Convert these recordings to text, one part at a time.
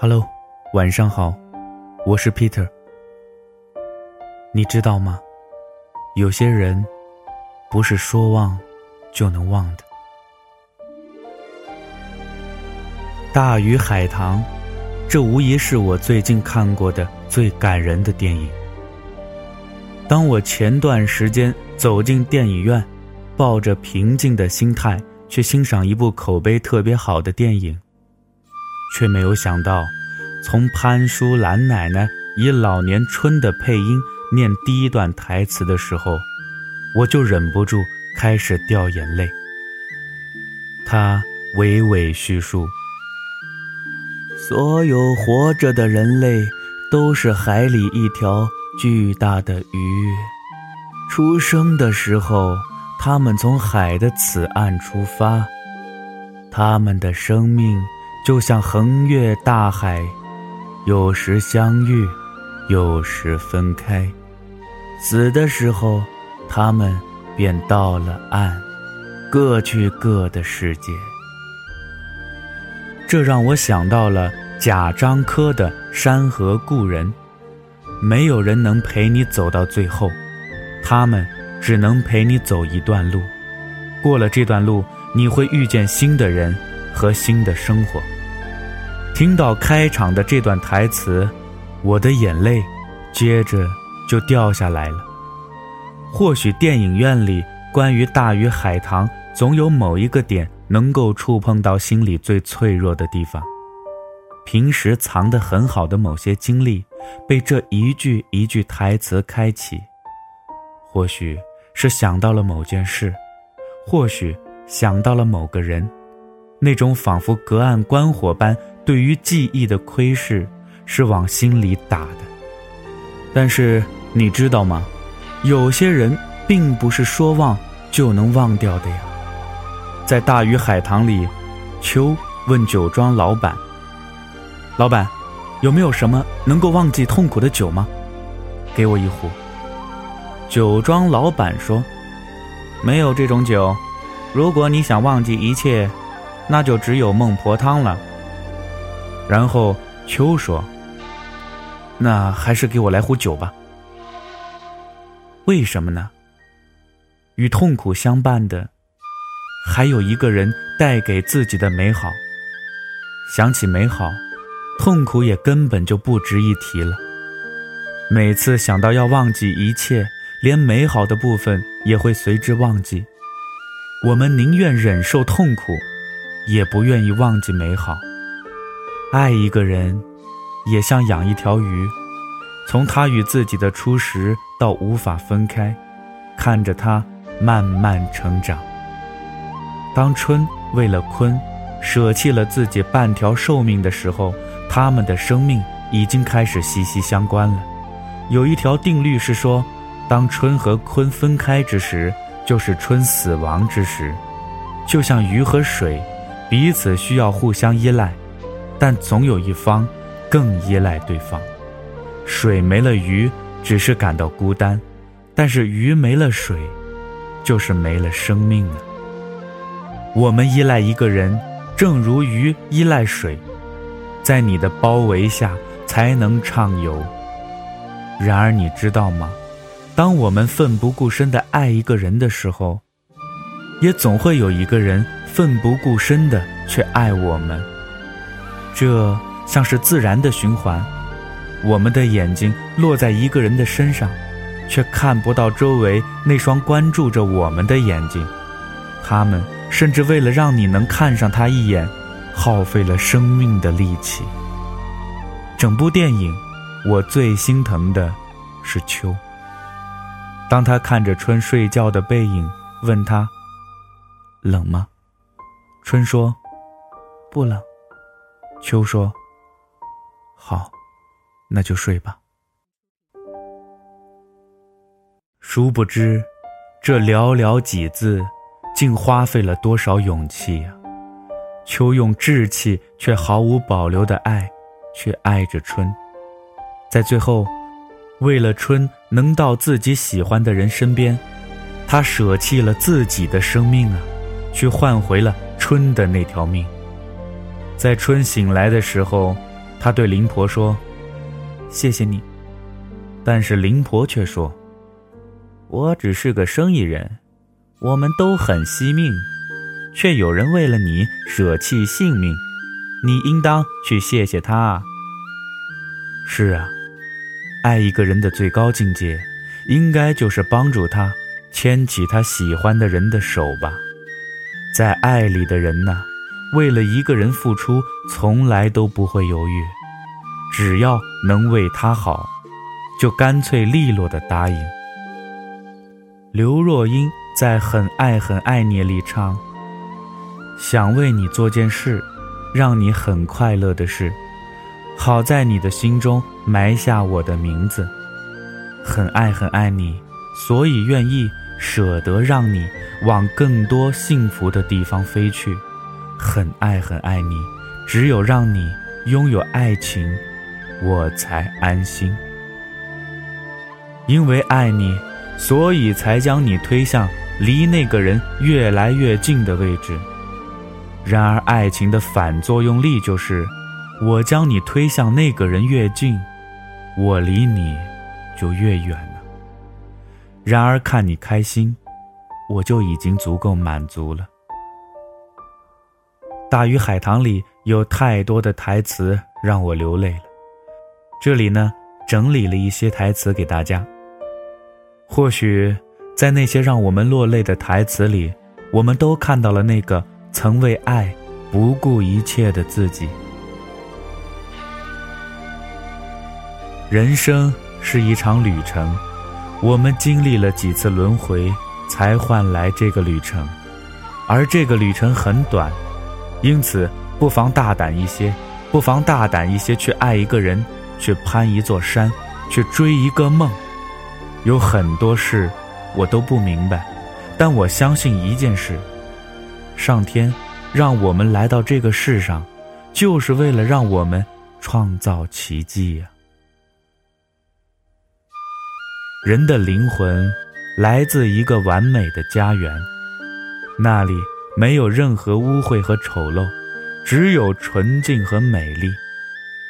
Hello，晚上好，我是 Peter。你知道吗？有些人不是说忘就能忘的。大鱼海棠，这无疑是我最近看过的最感人的电影。当我前段时间走进电影院，抱着平静的心态去欣赏一部口碑特别好的电影。却没有想到，从潘淑兰奶奶以老年春的配音念第一段台词的时候，我就忍不住开始掉眼泪。她娓娓叙述：所有活着的人类都是海里一条巨大的鱼，出生的时候，他们从海的此岸出发，他们的生命。就像横越大海，有时相遇，有时分开。死的时候，他们便到了岸，各去各的世界。这让我想到了贾樟柯的《山河故人》。没有人能陪你走到最后，他们只能陪你走一段路。过了这段路，你会遇见新的人和新的生活。听到开场的这段台词，我的眼泪接着就掉下来了。或许电影院里关于大鱼海棠，总有某一个点能够触碰到心里最脆弱的地方。平时藏得很好的某些经历，被这一句一句台词开启。或许是想到了某件事，或许想到了某个人，那种仿佛隔岸观火般。对于记忆的窥视，是往心里打的。但是你知道吗？有些人并不是说忘就能忘掉的呀。在大鱼海棠里，秋问酒庄老板：“老板，有没有什么能够忘记痛苦的酒吗？给我一壶。”酒庄老板说：“没有这种酒。如果你想忘记一切，那就只有孟婆汤了。”然后秋说：“那还是给我来壶酒吧。为什么呢？与痛苦相伴的，还有一个人带给自己的美好。想起美好，痛苦也根本就不值一提了。每次想到要忘记一切，连美好的部分也会随之忘记。我们宁愿忍受痛苦，也不愿意忘记美好。”爱一个人，也像养一条鱼，从他与自己的初识到无法分开，看着他慢慢成长。当春为了鲲，舍弃了自己半条寿命的时候，他们的生命已经开始息息相关了。有一条定律是说，当春和鲲分开之时，就是春死亡之时。就像鱼和水，彼此需要互相依赖。但总有一方更依赖对方，水没了鱼，只是感到孤单；但是鱼没了水，就是没了生命啊。我们依赖一个人，正如鱼依赖水，在你的包围下才能畅游。然而你知道吗？当我们奋不顾身的爱一个人的时候，也总会有一个人奋不顾身的去爱我们。这像是自然的循环，我们的眼睛落在一个人的身上，却看不到周围那双关注着我们的眼睛。他们甚至为了让你能看上他一眼，耗费了生命的力气。整部电影，我最心疼的是秋。当他看着春睡觉的背影，问他：“冷吗？”春说：“不冷。”秋说：“好，那就睡吧。”殊不知，这寥寥几字，竟花费了多少勇气呀！秋用稚气却毫无保留的爱，去爱着春，在最后，为了春能到自己喜欢的人身边，他舍弃了自己的生命啊，去换回了春的那条命。在春醒来的时候，他对灵婆说：“谢谢你。”但是灵婆却说：“我只是个生意人，我们都很惜命，却有人为了你舍弃性命，你应当去谢谢他。”是啊，爱一个人的最高境界，应该就是帮助他牵起他喜欢的人的手吧。在爱里的人呐，为了一个人付出，从来都不会犹豫，只要能为他好，就干脆利落的答应。刘若英在《很爱很爱你》里唱：“想为你做件事，让你很快乐的事。”好在你的心中埋下我的名字，很爱很爱你，所以愿意舍得让你往更多幸福的地方飞去。很爱很爱你，只有让你拥有爱情，我才安心。因为爱你，所以才将你推向离那个人越来越近的位置。然而，爱情的反作用力就是。我将你推向那个人越近，我离你就越远。然而看你开心，我就已经足够满足了。《大鱼海棠》里有太多的台词让我流泪了，这里呢整理了一些台词给大家。或许在那些让我们落泪的台词里，我们都看到了那个曾为爱不顾一切的自己。人生是一场旅程，我们经历了几次轮回，才换来这个旅程，而这个旅程很短，因此不妨大胆一些，不妨大胆一些去爱一个人，去攀一座山，去追一个梦。有很多事我都不明白，但我相信一件事：上天让我们来到这个世上，就是为了让我们创造奇迹呀。人的灵魂来自一个完美的家园，那里没有任何污秽和丑陋，只有纯净和美丽。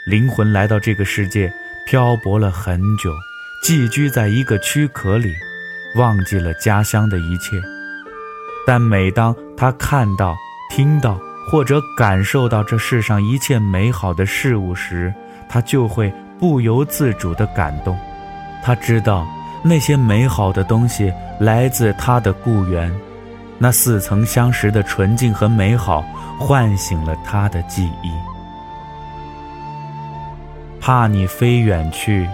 灵魂来到这个世界，漂泊了很久，寄居在一个躯壳里，忘记了家乡的一切。但每当他看到、听到或者感受到这世上一切美好的事物时，他就会不由自主地感动。他知道。那些美好的东西来自他的故园，那似曾相识的纯净和美好唤醒了他的记忆。怕你飞远去，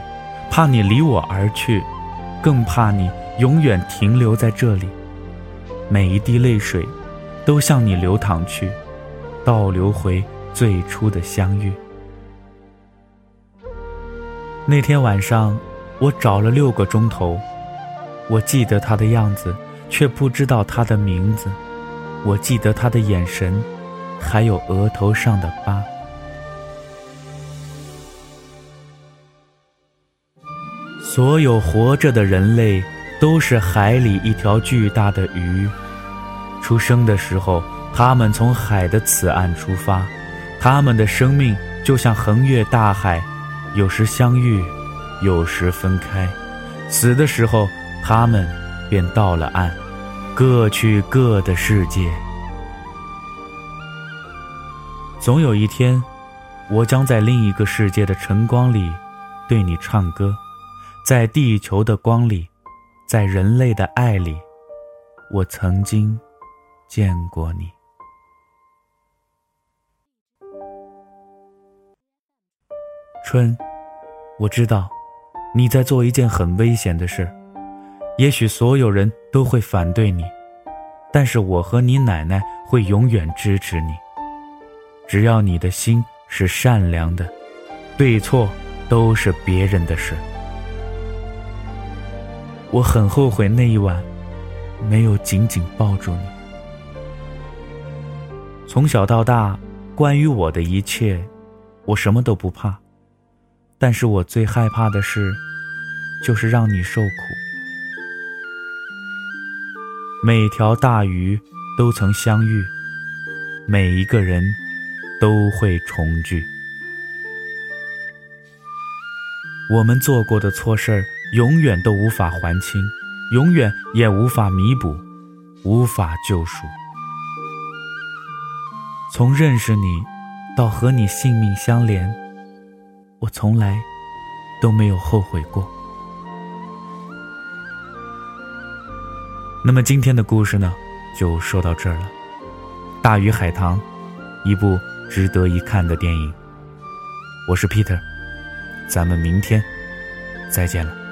怕你离我而去，更怕你永远停留在这里。每一滴泪水，都向你流淌去，倒流回最初的相遇。那天晚上。我找了六个钟头，我记得他的样子，却不知道他的名字。我记得他的眼神，还有额头上的疤。所有活着的人类都是海里一条巨大的鱼。出生的时候，他们从海的此岸出发，他们的生命就像横越大海，有时相遇。有时分开，死的时候，他们便到了岸，各去各的世界。总有一天，我将在另一个世界的晨光里对你唱歌，在地球的光里，在人类的爱里，我曾经见过你。春，我知道。你在做一件很危险的事，也许所有人都会反对你，但是我和你奶奶会永远支持你。只要你的心是善良的，对错都是别人的事。我很后悔那一晚没有紧紧抱住你。从小到大，关于我的一切，我什么都不怕。但是我最害怕的事，就是让你受苦。每条大鱼都曾相遇，每一个人都会重聚。我们做过的错事儿，永远都无法还清，永远也无法弥补，无法救赎。从认识你，到和你性命相连，我从来都没有后悔过。那么今天的故事呢，就说到这儿了。《大鱼海棠》，一部值得一看的电影。我是 Peter，咱们明天再见了。